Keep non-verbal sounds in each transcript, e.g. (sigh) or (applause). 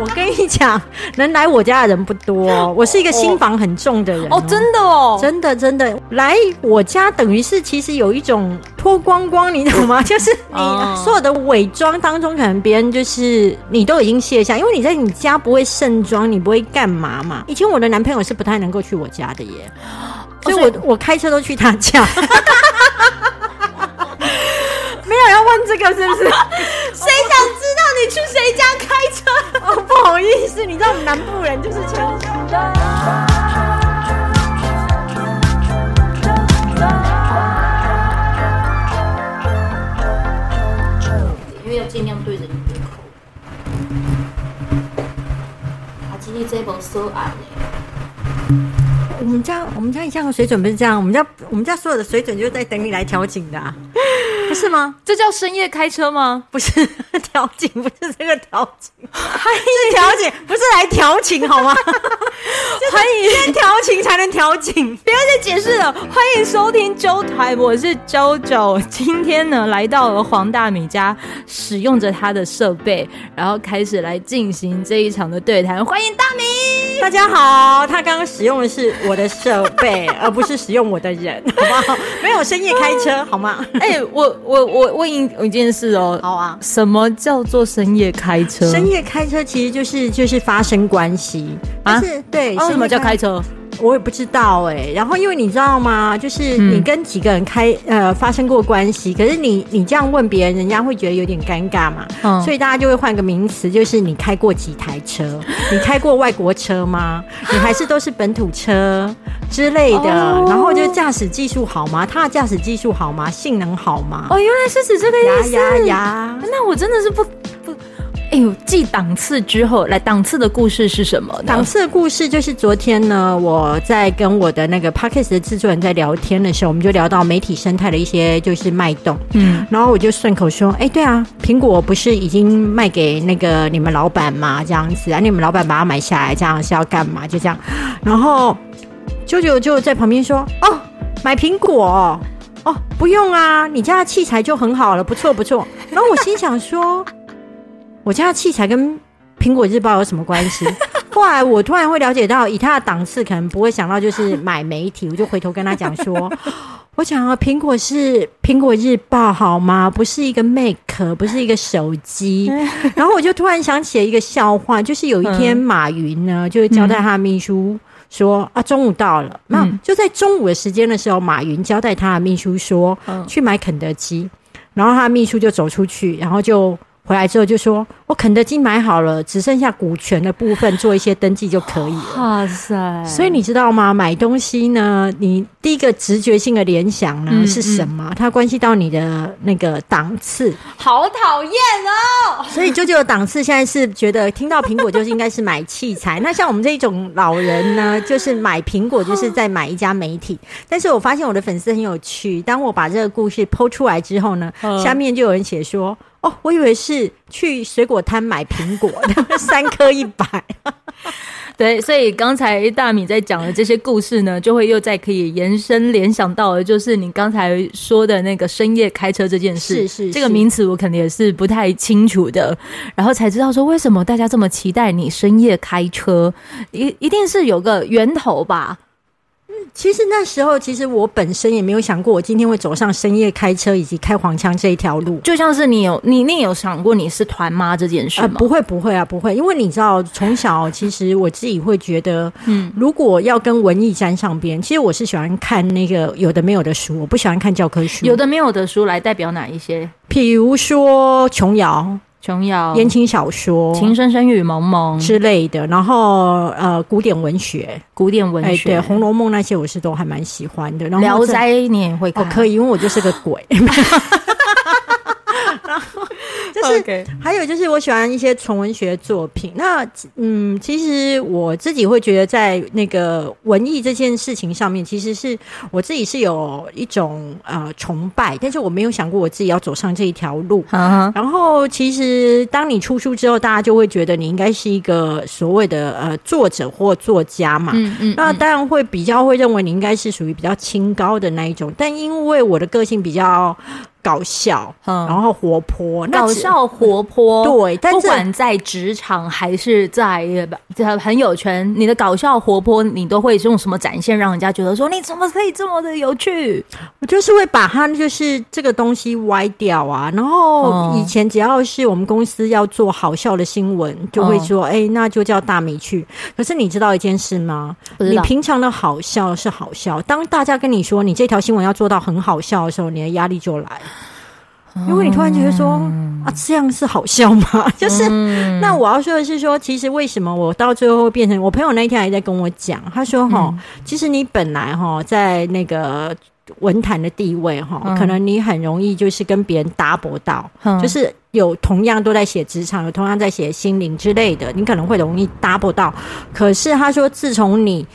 我跟你讲，能来我家的人不多。我是一个心房很重的人哦，真的哦，真的真的来我家，等于是其实有一种脱光光，你懂吗？(laughs) 就是你所有的伪装当中，可能别人就是你都已经卸下，因为你在你家不会盛装，你不会干嘛嘛。以前我的男朋友是不太能够去我家的耶，所以我我开车都去他家。(laughs) (laughs) 没有要问这个是不是？谁想你去谁家开车？哦，不好意思，你知道我们南部人就是这样。因为要尽量对着你的口。啊，今天这部收案呢？我们家我们家一向的水准不是这样，我们家我们家所有的水准就是在等你来调景的，啊，不是吗？这叫深夜开车吗？不是调情，不是这个调情，欢迎调情，不是来调情好吗？欢 (laughs) 迎先调情才能调情，不要再解释了。欢迎收听周台，我是周周，今天呢来到了黄大米家，使用着他的设备，然后开始来进行这一场的对谈。欢迎大米，大家好。他刚刚使用的是。我的设备，而不是使用我的人，好不好？没有深夜开车，好吗？(laughs) 哎、欸，我我我问一一件事哦，好啊。什么叫做深夜开车？深夜开车其实就是就是发生关系啊？是对、哦，什么叫开车？我也不知道哎、欸，然后因为你知道吗？就是你跟几个人开、嗯、呃发生过关系，可是你你这样问别人，人家会觉得有点尴尬嘛，嗯、所以大家就会换个名词，就是你开过几台车？(laughs) 你开过外国车吗？你还是都是本土车之类的？哦、然后就驾驶技术好吗？他的驾驶技术好吗？性能好吗？哦，原来是指这个意思呀呀呀！那我真的是不不。哎呦，继档次之后，来档次的故事是什么？档次的故事就是昨天呢，我在跟我的那个 Podcast 的制作人在聊天的时候，我们就聊到媒体生态的一些就是脉动，嗯，然后我就顺口说，哎，对啊，苹果不是已经卖给那个你们老板吗？这样子啊，你们老板把它买下来，这样是要干嘛？就这样，然后舅舅就在旁边说，哦，买苹果哦，不用啊，你家的器材就很好了，不错不错。然后我心想说。我家的器材跟苹果日报有什么关系？(laughs) 后来我突然会了解到，以他的档次，可能不会想到就是买媒体。我就回头跟他讲说：“ (laughs) 我想啊，苹果是苹果日报好吗？不是一个 Mac，不是一个手机。(laughs) ”然后我就突然想起了一个笑话，就是有一天马云呢，就交代他的秘书说：“啊，中午到了，那就在中午的时间的时候，马云交代他的秘书说去买肯德基，然后他的秘书就走出去，然后就。回来之后就说：“我肯德基买好了，只剩下股权的部分做一些登记就可以了。”哇塞！所以你知道吗？买东西呢，你第一个直觉性的联想呢、嗯、是什么？它关系到你的那个档次。好讨厌哦！所以舅舅的档次现在是觉得听到苹果就是应该是买器材。(laughs) 那像我们这一种老人呢，就是买苹果就是在买一家媒体。(laughs) 但是我发现我的粉丝很有趣，当我把这个故事 po 出来之后呢，下面就有人写说。哦，我以为是去水果摊买苹果的，(laughs) 三颗一百。(laughs) 对，所以刚才大米在讲的这些故事呢，就会又再可以延伸联想到的，就是你刚才说的那个深夜开车这件事。是是，是，这个名词我肯定也是不太清楚的，然后才知道说为什么大家这么期待你深夜开车，一一定是有个源头吧。其实那时候，其实我本身也没有想过，我今天会走上深夜开车以及开黄腔这一条路。就像是你有，你你有想过你是团妈这件事吗？呃，不会，不会啊，不会。因为你知道，从小其实我自己会觉得，嗯，如果要跟文艺沾上边，其实我是喜欢看那个有的没有的书，我不喜欢看教科书。有的没有的书来代表哪一些？比如说琼瑶。琼瑶、言情小说、情深深雨蒙蒙之类的，然后呃，古典文学、古典文学，欸、对，《红楼梦》那些我是都还蛮喜欢的。然后聊斋你也会看？哦，可以，因为我就是个鬼。(laughs) 是还有就是我喜欢一些纯文学作品。那嗯，其实我自己会觉得，在那个文艺这件事情上面，其实是我自己是有一种呃崇拜，但是我没有想过我自己要走上这一条路。然后其实当你出书之后，大家就会觉得你应该是一个所谓的呃作者或作家嘛。嗯嗯。那当然会比较会认为你应该是属于比较清高的那一种，但因为我的个性比较。搞笑，嗯，然后活泼，搞笑活泼，对，但不管在职场还是在在朋友圈，你的搞笑活泼，你都会用什么展现，让人家觉得说你怎么可以这么的有趣？我就是会把它就是这个东西歪掉啊。然后以前只要是我们公司要做好笑的新闻，就会说，哎、嗯欸，那就叫大米去。可是你知道一件事吗？你平常的好笑是好笑，当大家跟你说你这条新闻要做到很好笑的时候，你的压力就来。因为你突然觉得说、嗯、啊，这样是好笑吗？(laughs) 就是、嗯、那我要说的是说，其实为什么我到最后会变成我朋友那天还在跟我讲，他说哈、嗯，其实你本来哈在那个文坛的地位哈、嗯，可能你很容易就是跟别人搭不到、嗯，就是有同样都在写职场，有同样在写心灵之类的，你可能会容易搭不到。可是他说，自从你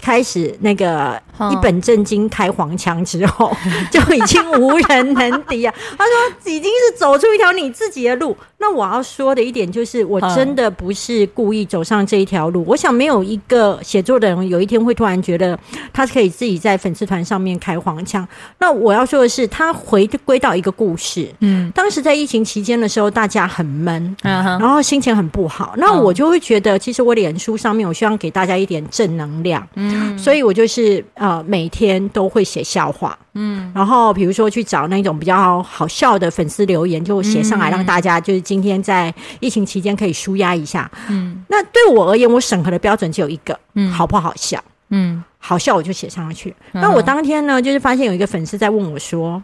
开始那个。一本正经开黄腔之后，就已经无人能敌啊！(laughs) 他说已经是走出一条你自己的路。那我要说的一点就是，我真的不是故意走上这一条路。我想没有一个写作的人有一天会突然觉得他可以自己在粉丝团上面开黄腔。那我要说的是，他回归到一个故事。嗯，当时在疫情期间的时候，大家很闷，然后心情很不好。那我就会觉得，其实我脸书上面，我希望给大家一点正能量。嗯，所以我就是呃，每天都会写笑话，嗯，然后比如说去找那种比较好笑的粉丝留言，就写上来，让大家就是今天在疫情期间可以舒压一下，嗯。那对我而言，我审核的标准只有一个，嗯，好不好笑，嗯，好笑我就写上去。那我当天呢，就是发现有一个粉丝在问我说，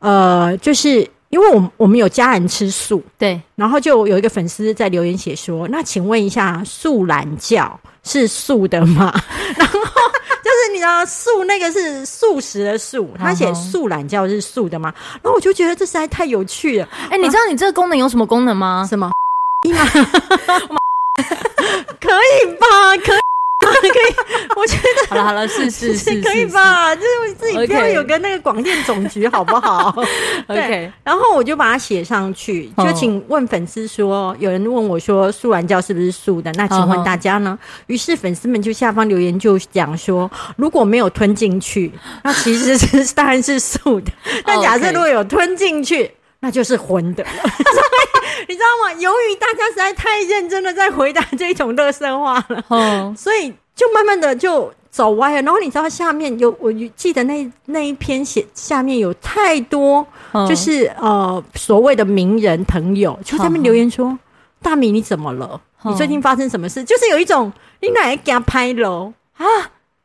呃，就是因为我我们有家人吃素，对，然后就有一个粉丝在留言写说，那请问一下，素懒觉是素的吗？(laughs) 然后。就是你知道素那个是素食的素，他写素懒觉是素的吗？然后我就觉得这实在太有趣了。哎、欸，你知道你这个功能有什么功能吗？什么？(laughs) 可以吧？可以。可以，我觉得好了好了，是是是，可以吧？就是自己不要有个那个广电总局，好不好？OK。然后我就把它写上去，就请问粉丝说，有人问我说，素懒觉是不是素的？那请问大家呢？于是粉丝们就下方留言就讲说，如果没有吞进去，那其实是 (laughs) 当然是素的。但假设如果有吞进去，那就是混的。(laughs) (laughs) 你知道吗？由于大家实在太认真的在回答这种乐色话了，嗯，所以就慢慢的就走歪了。然后你知道下面有，我记得那那一篇写下面有太多，就是呃所谓的名人朋友就他们留言说：“大米你怎么了？你最近发生什么事？”就是有一种你哪给他拍了啊？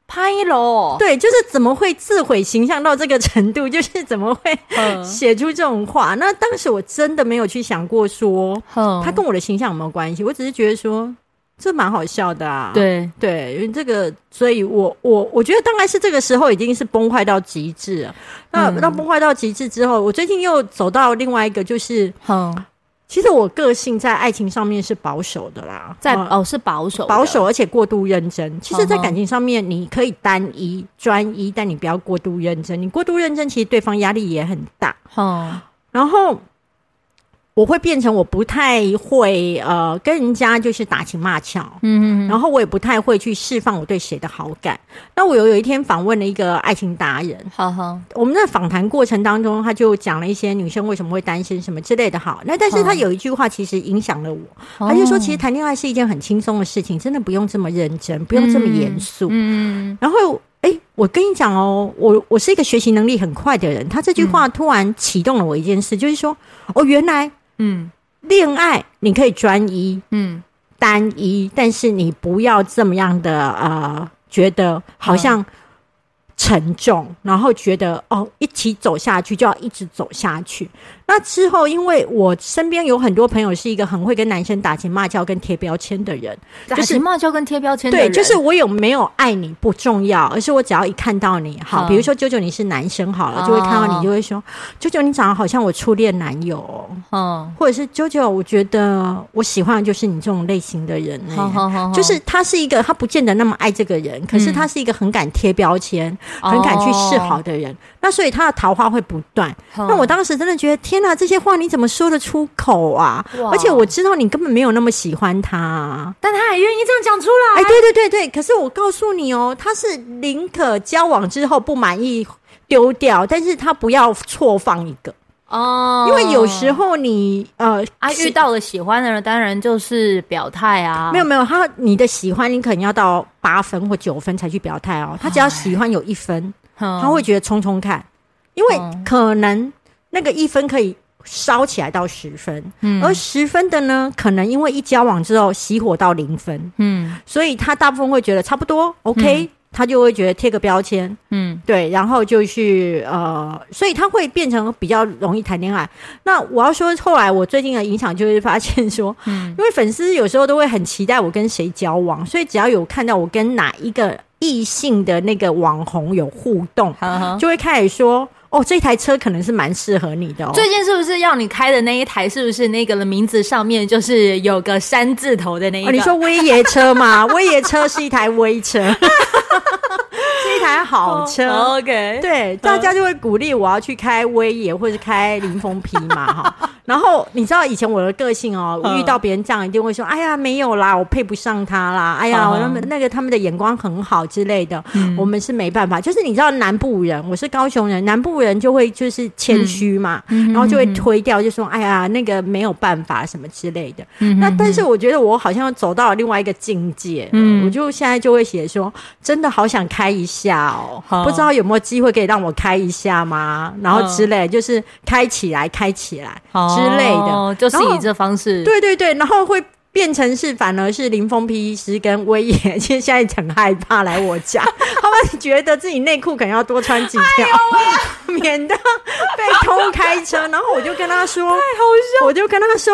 拍喽！对，就是怎么会自毁形象到这个程度？(laughs) 就是怎么会写出这种话？那当时我真的没有去想过说，他跟我的形象有没有关系？我只是觉得说这蛮好笑的啊。对对，因为这个，所以我我我觉得，当然是这个时候已经是崩坏到极致了。那那崩坏到极致之后，我最近又走到另外一个，就是其实我个性在爱情上面是保守的啦，在哦是保守保守，而且过度认真。其实，在感情上面，你可以单一专一，但你不要过度认真。你过度认真，其实对方压力也很大。嗯，然后。我会变成我不太会呃跟人家就是打情骂俏，嗯嗯，然后我也不太会去释放我对谁的好感。那我有有一天访问了一个爱情达人，好好，我们在访谈过程当中，他就讲了一些女生为什么会单身什么之类的。好，那但是他有一句话其实影响了我，他就说其实谈恋爱是一件很轻松的事情，真的不用这么认真，不用这么严肃。嗯，然后哎，我跟你讲哦，我我是一个学习能力很快的人，他这句话突然启动了我一件事，就是说哦，原来。嗯，恋爱你可以专一，嗯，单一，但是你不要这么样的呃，觉得好像。沉重，然后觉得哦，一起走下去就要一直走下去。那之后，因为我身边有很多朋友是一个很会跟男生打情骂俏跟贴标签的人，打情骂俏跟贴标签对，就是我有没有爱你不重要，而是我只要一看到你，好，比如说啾啾你是男生好了，就会看到你就会说，啾啾你长得好像我初恋男友，嗯，或者是啾啾，我觉得我喜欢的就是你这种类型的人，就是他是一个他不见得那么爱这个人，可是他是一个很敢贴标签。很敢去示好的人，oh. 那所以他的桃花会不断。Oh. 那我当时真的觉得，天哪，这些话你怎么说得出口啊而且我知道你根本没有那么喜欢他，但他还愿意这样讲出来。哎，对对对对，可是我告诉你哦，他是宁可交往之后不满意。丢掉，但是他不要错放一个。哦，因为有时候你呃啊遇到了喜欢的人，当然就是表态啊。没有没有，他你的喜欢你可能要到八分或九分才去表态哦。他只要喜欢有一分，他会觉得冲冲看，因为可能那个一分可以烧起来到十分，嗯，而十分的呢，可能因为一交往之后熄火到零分，嗯，所以他大部分会觉得差不多 OK。嗯他就会觉得贴个标签，嗯，对，然后就去呃，所以他会变成比较容易谈恋爱。那我要说，后来我最近的影响就是发现说，(laughs) 嗯，因为粉丝有时候都会很期待我跟谁交往，所以只要有看到我跟哪一个异性的那个网红有互动，就会开始说。哦，这台车可能是蛮适合你的哦。最近是不是要你开的那一台？是不是那个的名字上面就是有个山字头的那一个？哦，你说威爷车吗？(laughs) 威爷车是一台威车，是 (laughs) 一台好车。Oh, OK，对，大家就会鼓励我要去开威野或者开林峰皮嘛，哈。(laughs) 然后你知道以前我的个性哦，遇到别人这样一定会说：“哎呀，没有啦，我配不上他啦。”哎呀，他们那个他们的眼光很好之类的，我们是没办法。就是你知道南部人，我是高雄人，南部人就会就是谦虚嘛，然后就会推掉，就说：“哎呀，那个没有办法什么之类的。”那但是我觉得我好像走到了另外一个境界，我就现在就会写说：“真的好想开一下哦，不知道有没有机会可以让我开一下吗？”然后之类，就是开起来，开起来。之类的，哦、就是以这方式，对对对，然后会变成是，反而是林峰皮医师跟威爷，其 (laughs) 实现在很害怕来我家，(laughs) 他们觉得自己内裤可能要多穿几条，哎、(laughs) 免得被偷开车。然后我就跟他说，太好笑，我就跟他说，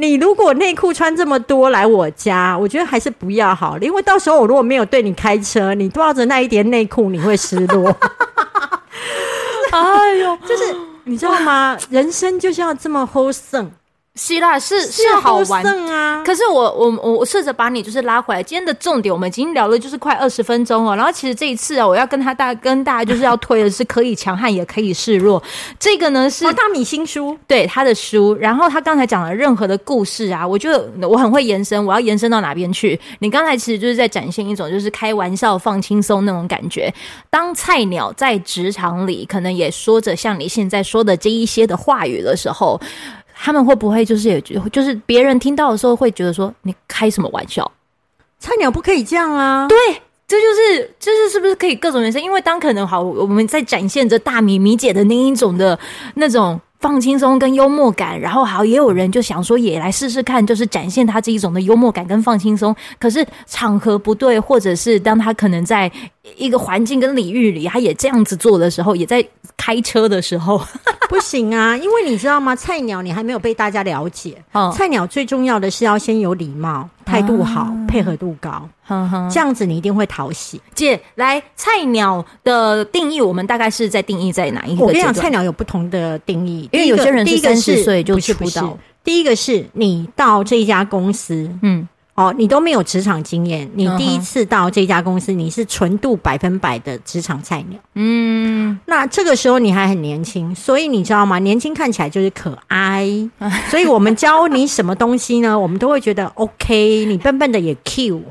你如果内裤穿这么多来我家，我觉得还是不要好了，因为到时候我如果没有对你开车，你抱着那一叠内裤，你会失落。(laughs) 哎呦，就是。你知道吗？人生就是要这么 wholesome。希腊是是好玩啊，可是我我我我试着把你就是拉回来。今天的重点我们已经聊了就是快二十分钟哦。然后其实这一次啊，我要跟他大跟大家就是要推的是可以强悍也可以示弱。这个呢是大米新书，对他的书。然后他刚才讲了任何的故事啊，我觉得我很会延伸。我要延伸到哪边去？你刚才其实就是在展现一种就是开玩笑放轻松那种感觉。当菜鸟在职场里可能也说着像你现在说的这一些的话语的时候。他们会不会就是也就是别人听到的时候会觉得说，你开什么玩笑？菜鸟不可以这样啊！对，这就是就是是不是可以各种人生？因为当可能好，我们在展现着大米米姐的那一种的那种放轻松跟幽默感，然后好也有人就想说也来试试看，就是展现他这一种的幽默感跟放轻松。可是场合不对，或者是当他可能在一个环境跟领域里，他也这样子做的时候，也在开车的时候。(laughs) 不行啊，因为你知道吗？菜鸟你还没有被大家了解。哦，菜鸟最重要的是要先有礼貌、态度好、啊、配合度高，呵呵这样子你一定会讨喜。姐，来，菜鸟的定义，我们大概是在定义在哪一个？我跟你讲，菜鸟有不同的定义，因为有些人是三十岁就出道。第一个是你到这一家公司，嗯。哦，你都没有职场经验，你第一次到这家公司，你是纯度百分百的职场菜鸟。嗯，那这个时候你还很年轻，所以你知道吗？年轻看起来就是可爱，(laughs) 所以我们教你什么东西呢？我们都会觉得 OK，你笨笨的也 Q。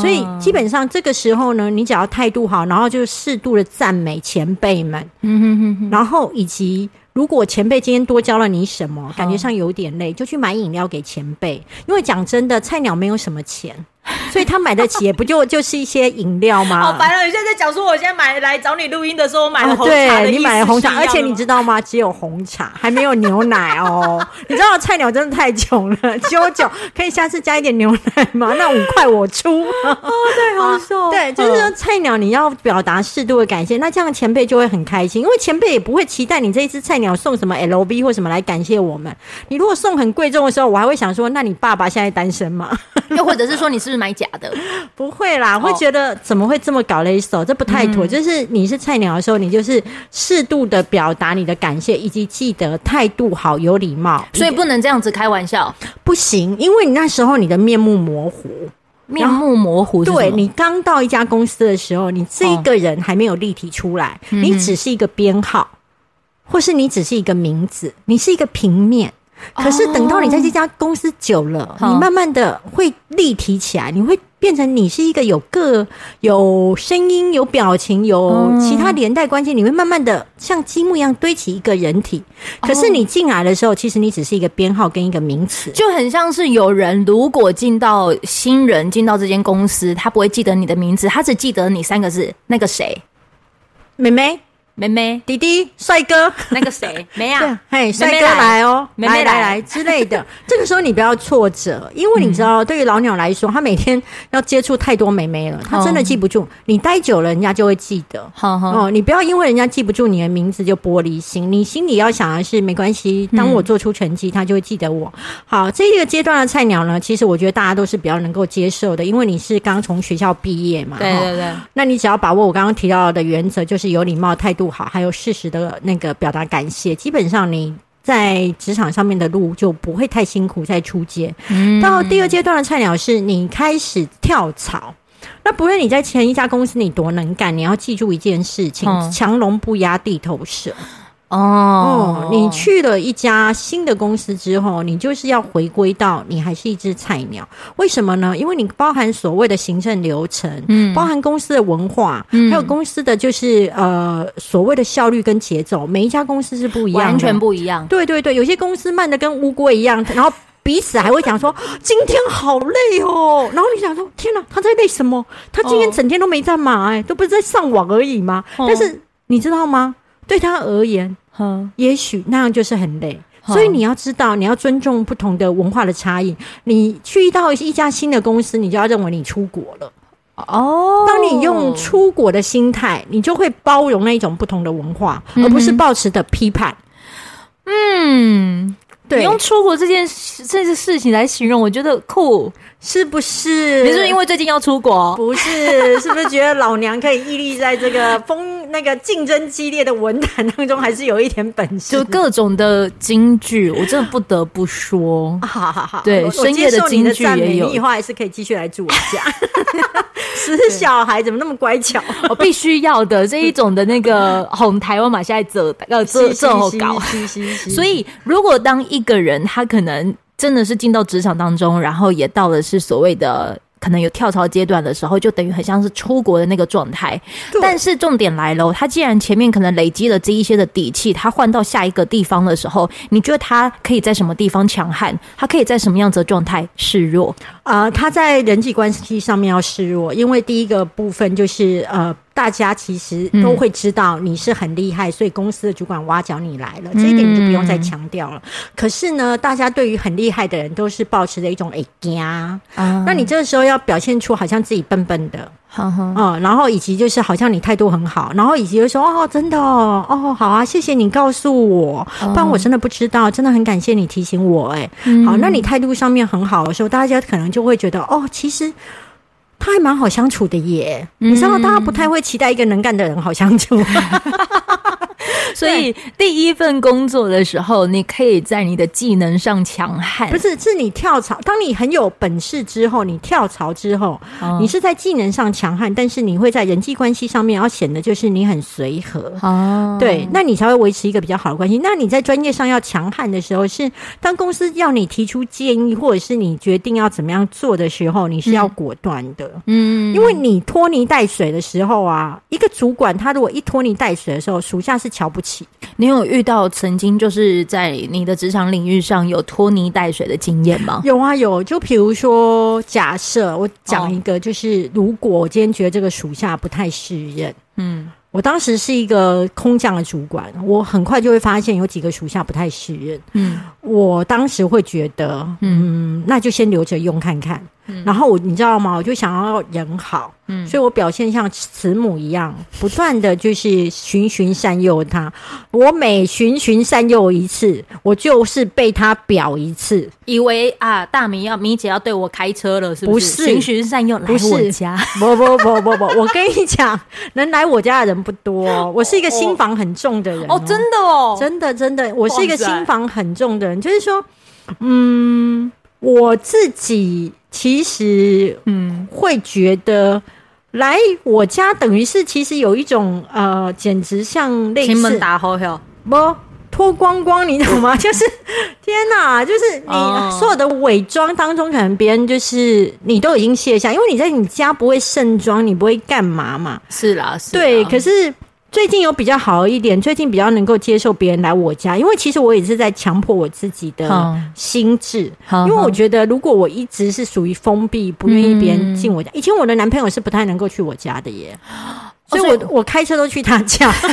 所以基本上这个时候呢，你只要态度好，然后就适度的赞美前辈们，嗯哼哼哼，然后以及。如果前辈今天多教了你什么，感觉上有点累，就去买饮料给前辈。因为讲真的，菜鸟没有什么钱。(laughs) 所以他买得起，也不就就是一些饮料吗？好烦了！你现在在讲说，我现在买来找你录音的时候，我买了红茶。对，你买了红茶，而且你知道吗？只有红茶，还没有牛奶哦。(laughs) 你知道菜鸟真的太穷了，九九可以下次加一点牛奶吗？那五块我出。哦，对，好瘦。对，就是说菜鸟你要表达适度的感谢，那这样前辈就会很开心，因为前辈也不会期待你这一只菜鸟送什么 LV 或什么来感谢我们。你如果送很贵重的时候，我还会想说，那你爸爸现在单身吗？(laughs) 又或者是说，你是不是买假的？(laughs) 不会啦，会觉得怎么会这么搞了一手，这不太妥。就是你是菜鸟的时候，你就是适度的表达你的感谢，以及记得态度好、有礼貌，所以不能这样子开玩笑，不行，因为你那时候你的面目模糊，面目模糊。对，你刚到一家公司的时候，你这个人还没有立体出来，你只是一个编号，或是你只是一个名字，你是一个平面。(laughs) 可是等到你在这家公司久了，你慢慢的会立体起来，你会。变成你是一个有个有声音、有表情、有其他连带关系，你会慢慢的像积木一样堆起一个人体。可是你进来的时候，其实你只是一个编号跟一个名词，就很像是有人如果进到新人进到这间公司，他不会记得你的名字，他只记得你三个字，那个谁，妹妹。妹妹、弟弟、帅哥，那个谁 (laughs) 没啊？嘿，帅哥来哦，妹妹来来之类的。(laughs) 这个时候你不要挫折，因为你知道，对于老鸟来说，他每天要接触太多妹妹了，他真的记不住。你待久了，人家就会记得。哦，你不要因为人家记不住你的名字就玻璃心。你心里要想的是，没关系，当我做出成绩，他就会记得我。好，这个阶段的菜鸟呢，其实我觉得大家都是比较能够接受的，因为你是刚从学校毕业嘛。对对对。那你只要把握我刚刚提到的原则，就是有礼貌、态度好，还有适时的那个表达感谢，基本上你在职场上面的路就不会太辛苦。再出街，嗯、到第二阶段的菜鸟是你开始跳槽。那不论你在前一家公司你多能干，你要记住一件事情：强龙不压地头蛇。哦、oh, 嗯，你去了一家新的公司之后，你就是要回归到你还是一只菜鸟。为什么呢？因为你包含所谓的行政流程，嗯，包含公司的文化，嗯，还有公司的就是呃所谓的效率跟节奏，每一家公司是不一样的，完全不一样。对对对，有些公司慢的跟乌龟一样，然后彼此还会讲说 (laughs) 今天好累哦，(laughs) 然后你想说天哪，他在累什么？他今天整天都没在忙，哎，都不是在上网而已吗？但是你知道吗？对他而言。嗯，也许那样就是很累，所以你要知道，你要尊重不同的文化的差异。你去到一家新的公司，你就要认为你出国了。哦，当你用出国的心态，你就会包容那一种不同的文化，而不是抱持的批判。嗯，对，你用出国这件事这件事情来形容，我觉得酷。是不是？你是不是因为最近要出国？不是，是不是觉得老娘可以屹立在这个风那个竞争激烈的文坛当中，还是有一点本事？就各种的京剧，我真的不得不说。好好好，对，深夜的京剧也有，你以后还是可以继续来住我家。(laughs) 死小孩怎么那么乖巧？(laughs) 我必须要的这一种的那个哄台湾嘛，现在这 (laughs) 要这这么搞。所以，如果当一个人他可能。真的是进到职场当中，然后也到了是所谓的可能有跳槽阶段的时候，就等于很像是出国的那个状态。但是重点来了，他既然前面可能累积了这一些的底气，他换到下一个地方的时候，你觉得他可以在什么地方强悍？他可以在什么样子的状态示弱？啊、呃，他在人际关系上面要示弱，因为第一个部分就是呃。大家其实都会知道你是很厉害，所以公司的主管挖角你来了，这一点你就不用再强调了。可是呢，大家对于很厉害的人都是保持着一种哎呀，那你这个时候要表现出好像自己笨笨的，嗯，然后以及就是好像你态度很好，然后以及就说哦，真的哦，哦，好啊，谢谢你告诉我，不然我真的不知道，真的很感谢你提醒我，哎，好，那你态度上面很好的时候，大家可能就会觉得哦，其实。他还蛮好相处的耶，嗯、你知道，大家不太会期待一个能干的人好相处。(laughs) (laughs) 所以第一份工作的时候，你可以在你的技能上强悍。不是，是你跳槽。当你很有本事之后，你跳槽之后，哦、你是在技能上强悍，但是你会在人际关系上面要显得就是你很随和。哦，对，那你才会维持一个比较好的关系。那你在专业上要强悍的时候，是当公司要你提出建议，或者是你决定要怎么样做的时候，你是要果断的。嗯，因为你拖泥带水的时候啊，一个主管他如果一拖泥带水的时候，属下是瞧不起。你有遇到曾经就是在你的职场领域上有拖泥带水的经验吗？有啊，有。就比如说，假设我讲一个，就是如果我今天觉得这个属下不太适任，嗯，我当时是一个空降的主管，我很快就会发现有几个属下不太适任，嗯，我当时会觉得，嗯，那就先留着用看看。嗯、然后我你知道吗？我就想要人好，嗯，所以我表现像慈母一样，不断的就是循循善诱他。我每循循善诱一次，我就是被他表一次，以为啊，大明要米姐要对我开车了，是不是？不是循循善诱来我家？不不不不不，我跟你讲，能来我家的人不多。我是一个心房很重的人哦，哦，真的哦，真的真的，我是一个心房很重的人，就是说，嗯，我自己。其实，嗯，会觉得来我家等于是其实有一种呃，简直像类似打后不脱光光，你懂吗？(laughs) 就是天哪，就是你所有的伪装当中，可能别人就是你都已经卸下，因为你在你家不会盛装，你不会干嘛嘛？是啦，是啦。对，可是。最近有比较好一点，最近比较能够接受别人来我家，因为其实我也是在强迫我自己的心智，因为我觉得如果我一直是属于封闭，不愿意别人进我家，以前我的男朋友是不太能够去我家的耶，所以我我开车都去他家。(laughs)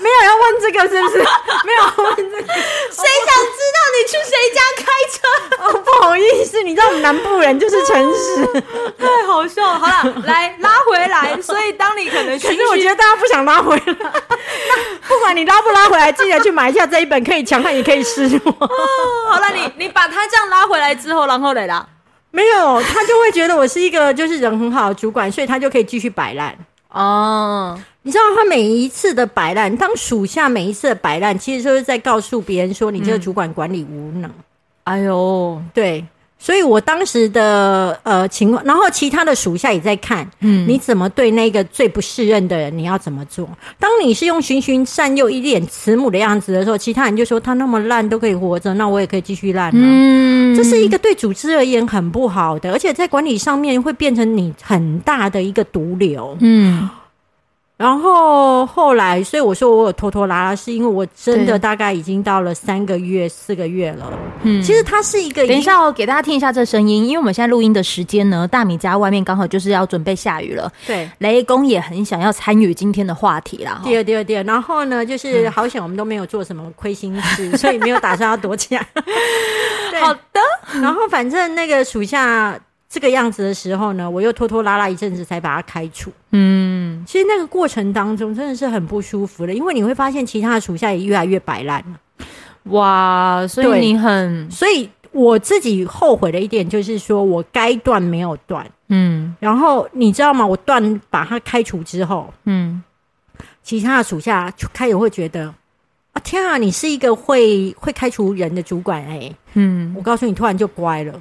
没有要问这个是不是？(laughs) 没有问这个，谁想知道你去谁家开车？哦，不好意思，你知道我们南部人就是诚实，太好笑了。好了，(laughs) 来拉回来。所以当你可能可是我觉得大家不想拉回来。不管你拉不拉回来，记得去买一下这一本，可以强悍也可以试用。(laughs) 好了，你你把他这样拉回来之后，然后来啦？没有，他就会觉得我是一个就是人很好的主管，所以他就可以继续摆烂。哦。你知道他每一次的摆烂，当属下每一次的摆烂，其实就是在告诉别人说你这个主管管理无能。嗯、哎呦，对，所以我当时的呃情况，然后其他的属下也在看，嗯，你怎么对那个最不适任的人，你要怎么做？当你是用循循善诱、一脸慈母的样子的时候，其他人就说他那么烂都可以活着，那我也可以继续烂。嗯，这是一个对组织而言很不好的，而且在管理上面会变成你很大的一个毒瘤。嗯。然后后来，所以我说我有拖拖拉拉，是因为我真的大概已经到了三个月、四个月了。嗯，其实它是一个。等一下，我给大家听一下这声音，因为我们现在录音的时间呢，大米家外面刚好就是要准备下雨了。对，雷公也很想要参与今天的话题啦。第二，第二，第二。然后呢，就是好险我们都没有做什么亏心事，嗯、(laughs) 所以没有打算要躲起来。(laughs) 好的。然后反正那个属下。这个样子的时候呢，我又拖拖拉拉一阵子才把他开除。嗯，其实那个过程当中真的是很不舒服的，因为你会发现其他的属下也越来越摆烂了。哇，所以你很，所以我自己后悔的一点就是说我该断没有断。嗯，然后你知道吗？我断把他开除之后，嗯，其他的属下就开始会觉得啊，天啊，你是一个会会开除人的主管哎、欸。嗯，我告诉你，突然就乖了。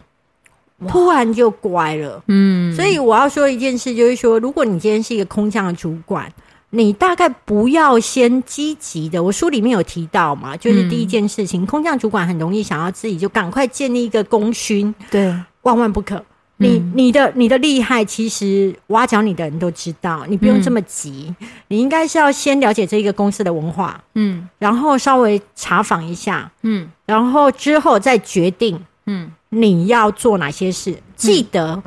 突然就乖了，嗯，所以我要说一件事，就是说，如果你今天是一个空降的主管，你大概不要先积极的。我书里面有提到嘛，就是第一件事情，嗯、空降主管很容易想要自己就赶快建立一个功勋，对，万万不可。你你的你的厉害，其实挖角你的人都知道，你不用这么急，嗯、你应该是要先了解这一个公司的文化，嗯，然后稍微查访一下，嗯，然后之后再决定，嗯。你要做哪些事？记得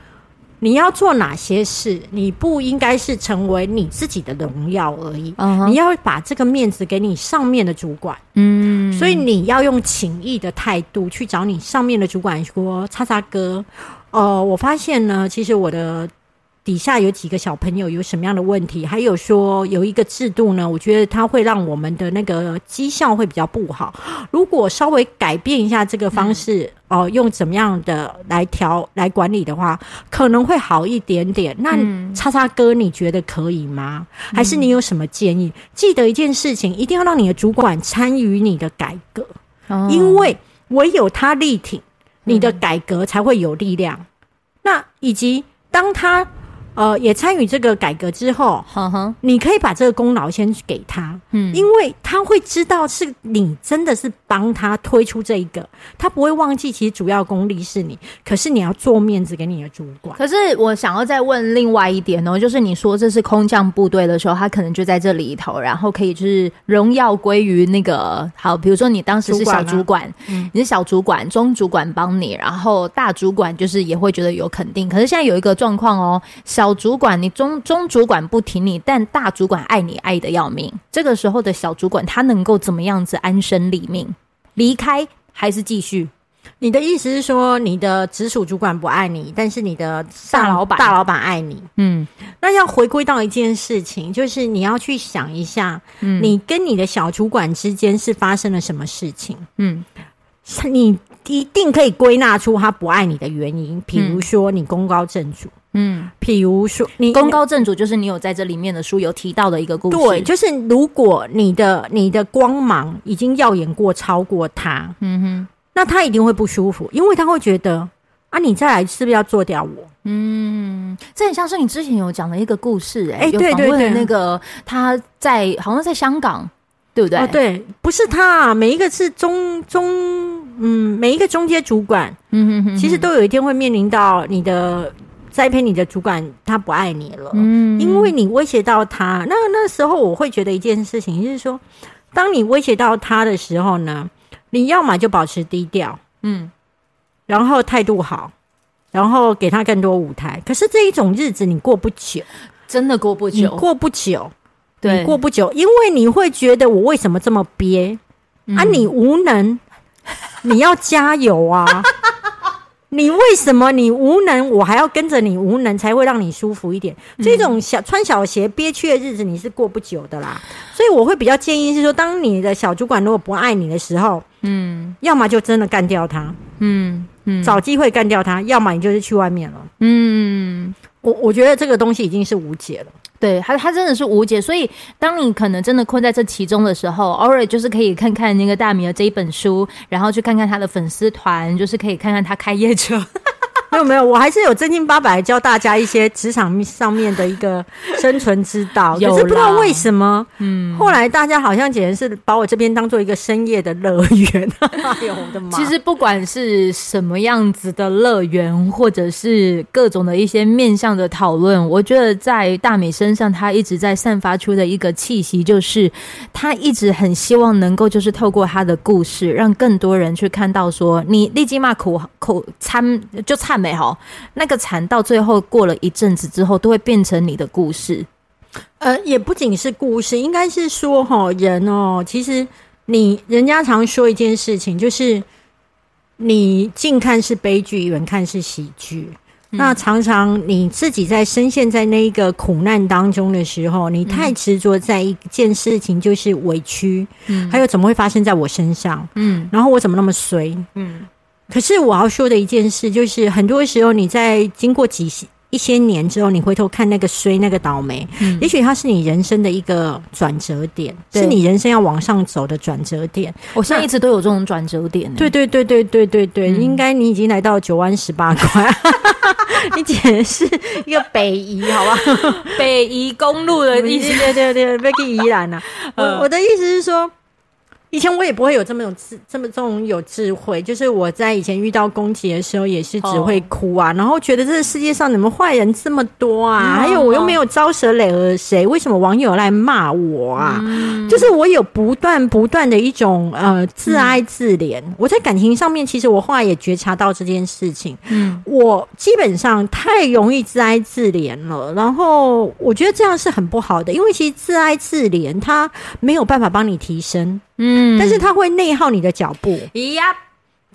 你要做哪些事，你不应该是成为你自己的荣耀而已。你要把这个面子给你上面的主管。嗯，所以你要用情谊的态度去找你上面的主管说：“叉叉哥，呃，我发现呢，其实我的。”底下有几个小朋友有什么样的问题？还有说有一个制度呢，我觉得它会让我们的那个绩效会比较不好。如果稍微改变一下这个方式，哦、嗯呃，用怎么样的来调来管理的话，可能会好一点点。那叉叉哥，你觉得可以吗？还是你有什么建议？嗯、记得一件事情，一定要让你的主管参与你的改革，哦、因为唯有他力挺你的改革，才会有力量。嗯、那以及当他。呃，也参与这个改革之后，哼哼，你可以把这个功劳先给他，嗯，因为他会知道是你真的是帮他推出这一个，他不会忘记其实主要功力是你，可是你要做面子给你的主管。可是我想要再问另外一点哦，就是你说这是空降部队的时候，他可能就在这里头，然后可以就是荣耀归于那个好，比如说你当时是小主管，主管啊，嗯，你是小主管，中主管帮你，然后大主管就是也会觉得有肯定。可是现在有一个状况哦，小小主管，你中中主管不挺你，但大主管爱你爱的要命。这个时候的小主管，他能够怎么样子安身立命？离开还是继续？你的意思是说，你的直属主管不爱你，但是你的大老板大老板爱你？嗯，那要回归到一件事情，就是你要去想一下，嗯，你跟你的小主管之间是发生了什么事情？嗯，你一定可以归纳出他不爱你的原因，比如说你功高震主。嗯，譬如说，你功高震主，就是你有在这里面的书有提到的一个故事。对，就是如果你的你的光芒已经耀眼过超过他，嗯哼，那他一定会不舒服，因为他会觉得啊，你再来是不是要做掉我？嗯，这很像是你之前有讲的一个故事、欸，哎、欸，对对对，那个他在好像在香港，对不对？哦、对，不是他，啊每一个是中中，嗯，每一个中间主管，嗯哼，哼哼，其实都有一天会面临到你的栽培你的主管他不爱你了，嗯，因为你威胁到他。那那时候我会觉得一件事情，就是说，当你威胁到他的时候呢，你要么就保持低调，嗯。然后态度好，然后给他更多舞台。可是这一种日子你过不久，真的过不久，过不久，对，过不久，因为你会觉得我为什么这么憋、嗯、啊？你无能，你要加油啊！你为什么你无能，我还要跟着你无能，才会让你舒服一点？嗯、这种小穿小鞋憋屈的日子，你是过不久的啦。所以我会比较建议是说，当你的小主管如果不爱你的时候，嗯，要么就真的干掉他，嗯。嗯，找机会干掉他，要么你就是去外面了。嗯，我我觉得这个东西已经是无解了。对，他他真的是无解。所以，当你可能真的困在这其中的时候，偶尔就是可以看看那个大米的这一本书，然后去看看他的粉丝团，就是可以看看他开夜车。(laughs) 没有没有，我还是有真金八百教大家一些职场上面的一个生存之道。可是不知道为什么，嗯，后来大家好像简直是把我这边当做一个深夜的乐园。(laughs) 哎呦我的妈！其实不管是什么样子的乐园，或者是各种的一些面向的讨论，我觉得在大美身上，他一直在散发出的一个气息，就是他一直很希望能够，就是透过他的故事，让更多人去看到说，你立即骂苦苦参就参。美好，那个惨到最后过了一阵子之后，都会变成你的故事。呃，也不仅是故事，应该是说，哈，人哦，其实你人家常说一件事情，就是你近看是悲剧，远看是喜剧。嗯。那常常你自己在深陷在那一个苦难当中的时候，你太执着在一件事情，就是委屈，嗯，还有怎么会发生在我身上，嗯，然后我怎么那么衰，嗯。可是我要说的一件事，就是很多时候你在经过几一些年之后，你回头看那个衰、那个倒霉，嗯、也许它是你人生的一个转折点，是你人生要往上走的转折点。我现在一直都有这种转折点。对对对对对对对，嗯、应该你已经来到九弯十八拐，你简直是一个北移，好吧？北移公路的意思，对对对，北宜宜兰呐。我我的意思是说。以前我也不会有这么有智这么这种有智慧，就是我在以前遇到攻击的时候，也是只会哭啊，oh. 然后觉得这个世界上怎么坏人这么多啊？Oh. 还有我又没有招惹了谁，为什么网友来骂我啊？Mm. 就是我有不断不断的一种呃自哀自怜。Mm. 我在感情上面，其实我后来也觉察到这件事情。嗯，mm. 我基本上太容易自哀自怜了，然后我觉得这样是很不好的，因为其实自哀自怜它没有办法帮你提升。嗯，但是他会内耗你的脚步。咦呀，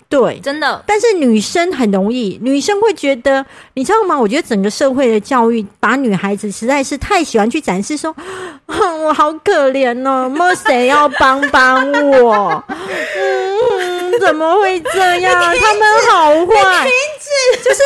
对，真的。但是女生很容易，女生会觉得，你知道吗？我觉得整个社会的教育把女孩子实在是太喜欢去展示说，哼 (gasps) 我好可怜哦，没有谁要帮帮我。嗯，怎么会这样？(laughs) 他们好坏，就是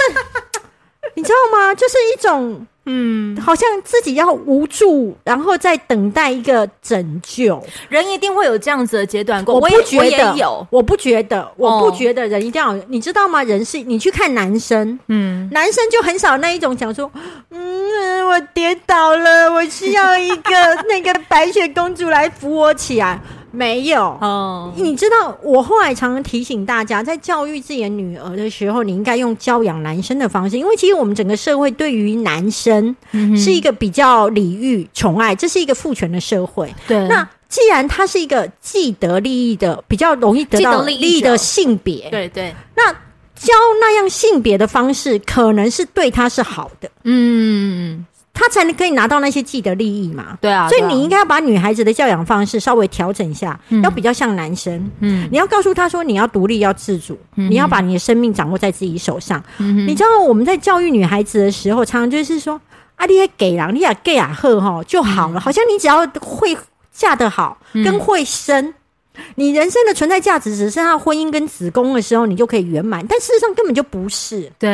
(laughs) 你知道吗？就是一种。嗯，好像自己要无助，然后再等待一个拯救。人一定会有这样子的阶段过。我不觉得，有，我不觉得，我不觉得人一定要，你知道吗？人是，你去看男生，嗯，男生就很少那一种讲说，嗯，我跌倒了，我需要一个 (laughs) 那个白雪公主来扶我起来。没有哦，你知道我后来常常提醒大家，在教育自己的女儿的时候，你应该用教养男生的方式，因为其实我们整个社会对于男生是一个比较礼遇、宠爱，这是一个父权的社会。对，那既然他是一个既得利益的、比较容易得到利益的性别，对对，那教那样性别的方式，可能是对他是好的。嗯。他才能可以拿到那些既得利益嘛？对啊，所以你应该要把女孩子的教养方式稍微调整一下，嗯、要比较像男生。嗯，你要告诉他说，你要独立，要自主，嗯、你要把你的生命掌握在自己手上。嗯哼，你知道我们在教育女孩子的时候，常常就是说，啊，你也给了，你也给啊，呵哈就好了，嗯、好像你只要会嫁得好，跟会生。嗯你人生的存在价值只剩下婚姻跟子宫的时候，你就可以圆满。但事实上根本就不是。对，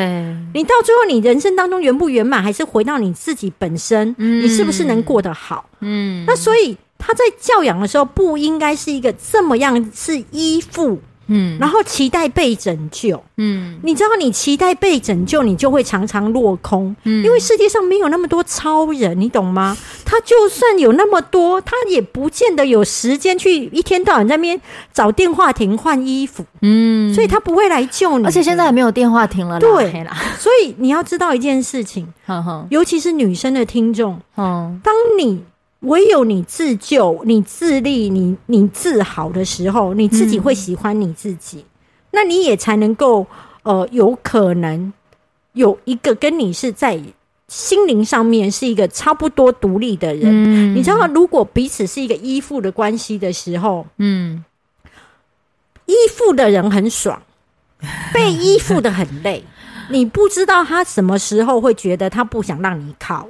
你到最后，你人生当中圆不圆满，还是回到你自己本身。嗯，你是不是能过得好？嗯，那所以他在教养的时候，不应该是一个这么样是依附嗯，然后期待被拯救，嗯，你知道，你期待被拯救，你就会常常落空，嗯，因为世界上没有那么多超人，你懂吗？他就算有那么多，他也不见得有时间去一天到晚在那边找电话亭换衣服，嗯，所以他不会来救你，而且现在也没有电话亭了，对。啦，所以你要知道一件事情，呵呵。尤其是女生的听众，嗯，当你。唯有你自救、你自立、你你自好的时候，你自己会喜欢你自己，嗯、那你也才能够呃，有可能有一个跟你是在心灵上面是一个差不多独立的人。嗯、你知道，如果彼此是一个依附的关系的时候，嗯，依附的人很爽，(laughs) 被依附的很累。你不知道他什么时候会觉得他不想让你靠。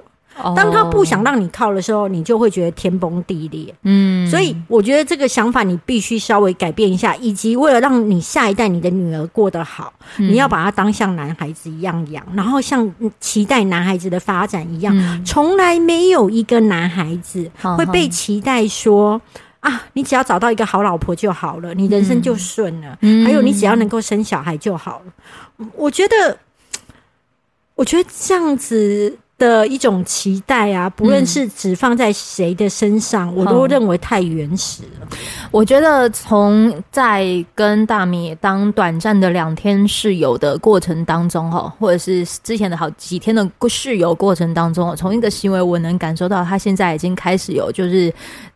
当他不想让你靠的时候，你就会觉得天崩地裂。嗯，所以我觉得这个想法你必须稍微改变一下，以及为了让你下一代你的女儿过得好，你要把她当像男孩子一样养，然后像期待男孩子的发展一样。从来没有一个男孩子会被期待说啊，你只要找到一个好老婆就好了，你人生就顺了。还有你只要能够生小孩就好了。我觉得，我觉得这样子。的一种期待啊，不论是只放在谁的身上，嗯、我都认为太原始了。我觉得从在跟大米当短暂的两天室友的过程当中，哈，或者是之前的好几天的室友过程当中，从一个行为我能感受到，他现在已经开始有就是。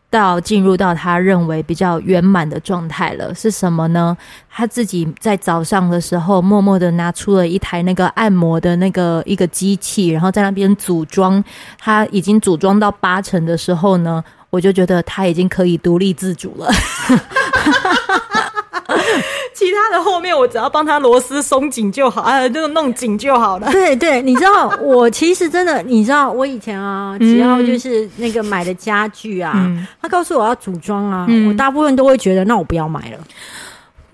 到进入到他认为比较圆满的状态了，是什么呢？他自己在早上的时候，默默的拿出了一台那个按摩的那个一个机器，然后在那边组装。他已经组装到八成的时候呢，我就觉得他已经可以独立自主了。(laughs) 其他的后面我只要帮他螺丝松紧就好，啊，就弄紧就好了。对对，你知道 (laughs) 我其实真的，你知道我以前啊，只要就是那个买的家具啊，嗯、他告诉我要组装啊，嗯、我大部分都会觉得那我不要买了。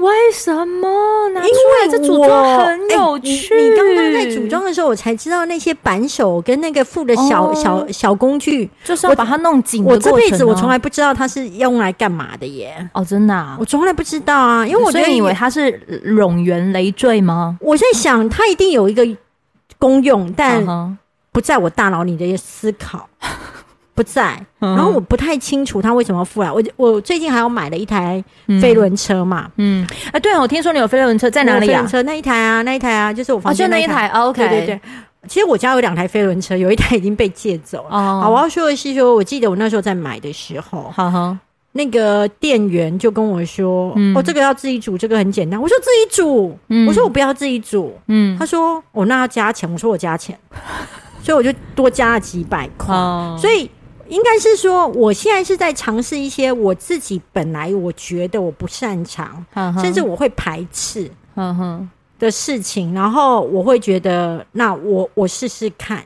为什么？拿出来这组装很有趣。欸、你刚刚在组装的时候，我才知道那些扳手跟那个附的小、哦、小小工具，就是要把它弄紧。我这辈子我从来不知道它是用来干嘛的耶！哦，真的、啊，我从来不知道啊，因为我觉得以为它是冗员累赘吗？我在想，它一定有一个功用，但不在我大脑里的思考。不在，然后我不太清楚他为什么付来。我我最近还要买了一台飞轮车嘛，嗯，啊，对啊，我听说你有飞轮车在哪里啊？飞轮车那一台啊，那一台啊，就是我房间那一台。OK，对对对。其实我家有两台飞轮车，有一台已经被借走了。哦，好，我要说的是说，我记得我那时候在买的时候，好哈，那个店员就跟我说，哦，这个要自己煮，这个很简单。我说自己组，我说我不要自己煮，嗯，他说我那要加钱，我说我加钱，所以我就多加了几百块，所以。应该是说，我现在是在尝试一些我自己本来我觉得我不擅长，甚至我会排斥的事情，然后我会觉得，那我我试试看，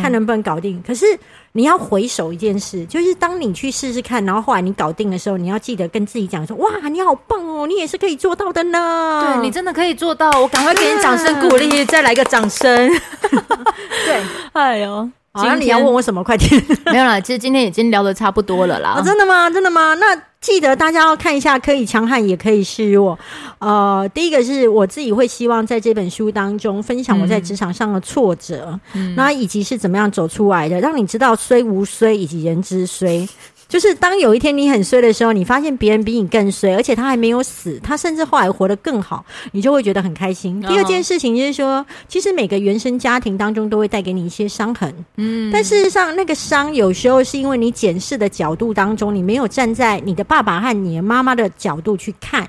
看能不能搞定。可是你要回首一件事，就是当你去试试看，然后后来你搞定的时候，你要记得跟自己讲说：“哇，你好棒哦，你也是可以做到的呢。”对，你真的可以做到，我赶快给你掌声鼓励，再来个掌声。(laughs) (laughs) (laughs) 对，哎呦。好像你要问我什么？快点！没有啦，其实今天已经聊的差不多了啦。哦，真的吗？真的吗？那记得大家要看一下，可以强悍，也可以示弱。呃，第一个是我自己会希望在这本书当中分享我在职场上的挫折，嗯，那以及是怎么样走出来的，让你知道虽无虽以及人之衰。就是当有一天你很衰的时候，你发现别人比你更衰，而且他还没有死，他甚至后来活得更好，你就会觉得很开心。第二件事情就是说，其实每个原生家庭当中都会带给你一些伤痕，嗯，但事实上那个伤有时候是因为你检视的角度当中，你没有站在你的爸爸和你的妈妈的角度去看，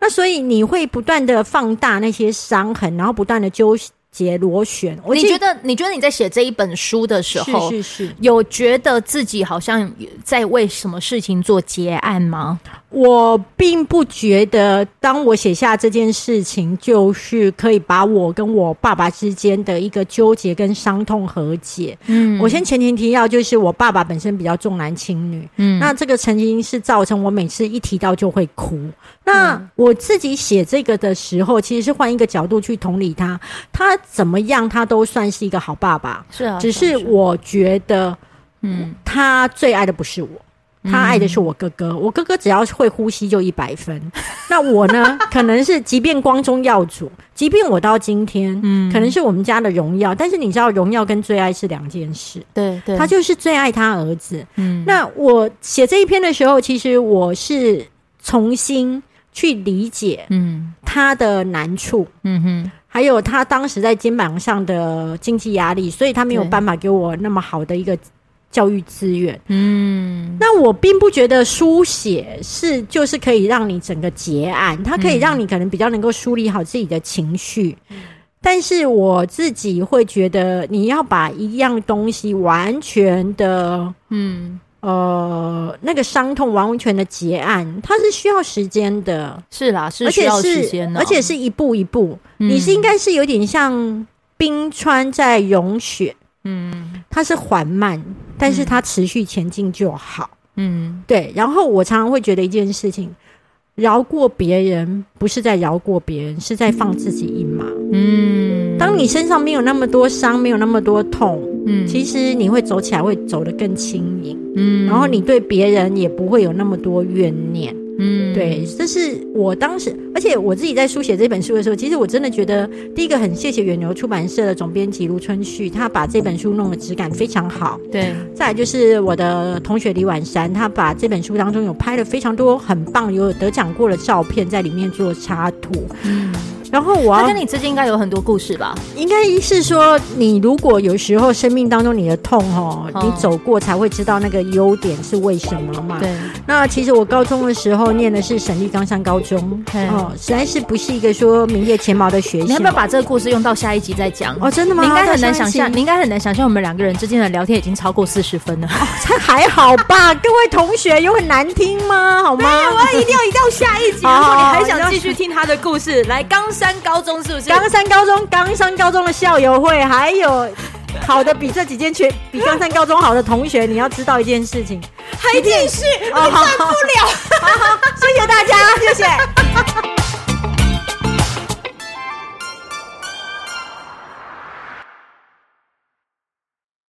那所以你会不断的放大那些伤痕，然后不断的纠结螺旋，你觉得？你觉得你在写这一本书的时候，是是是，有觉得自己好像在为什么事情做结案吗？我并不觉得，当我写下这件事情，就是可以把我跟我爸爸之间的一个纠结跟伤痛和解。嗯，我先前情提要，就是我爸爸本身比较重男轻女。嗯，那这个曾经是造成我每次一提到就会哭。那我自己写这个的时候，其实是换一个角度去同理他，他怎么样，他都算是一个好爸爸。是啊，只是我觉得，嗯，他最爱的不是我。他爱的是我哥哥。我哥哥只要会呼吸就一百分，(laughs) 那我呢？可能是即便光宗耀祖，即便我到今天，嗯，可能是我们家的荣耀。但是你知道，荣耀跟最爱是两件事。对对，他就是最爱他儿子。嗯，那我写这一篇的时候，其实我是重新去理解，嗯，他的难处，嗯哼，还有他当时在肩膀上的经济压力，所以他没有办法给我那么好的一个。教育资源，嗯，那我并不觉得书写是就是可以让你整个结案，它可以让你可能比较能够梳理好自己的情绪，嗯，但是我自己会觉得你要把一样东西完全的，嗯，呃，那个伤痛完全的结案，它是需要时间的，是啦，是需要时间的，而且是一步一步，嗯，你是应该是有点像冰川在融雪。嗯，它是缓慢，但是它持续前进就好。嗯，对。然后我常常会觉得一件事情，饶过别人不是在饶过别人，是在放自己一马。嗯，当你身上没有那么多伤，没有那么多痛，嗯，其实你会走起来会走得更轻盈。嗯，然后你对别人也不会有那么多怨念。嗯，对，这是我当时，而且我自己在书写这本书的时候，其实我真的觉得，第一个很谢谢远流出版社的总编辑卢春旭，他把这本书弄得质感非常好。对，再来就是我的同学李婉珊，他把这本书当中有拍了非常多很棒、有得奖过的照片在里面做插图。嗯。然后我他跟你之间应该有很多故事吧？应该是说，你如果有时候生命当中你的痛哦，你走过才会知道那个优点是为什么嘛。对。那其实我高中的时候念的是省立冈山高中，哦，实在是不是一个说名列前茅的学校。你要不要把这个故事用到下一集再讲？哦，真的吗？你应该很难想象，你应该很难想象我们两个人之间的聊天已经超过四十分了。哦，才还好吧？(laughs) 各位同学有很难听吗？好吗？没有啊，一定要一定要下一集。(laughs) 然后你还想继续听他的故事，来冈山高中是不是？冈山高中，冈山高中的校友会，还有 (laughs) 考的比这几间全比冈山高中好的同学，你要知道一件事情，还继续，我受不了。谢谢大家，谢谢。(laughs)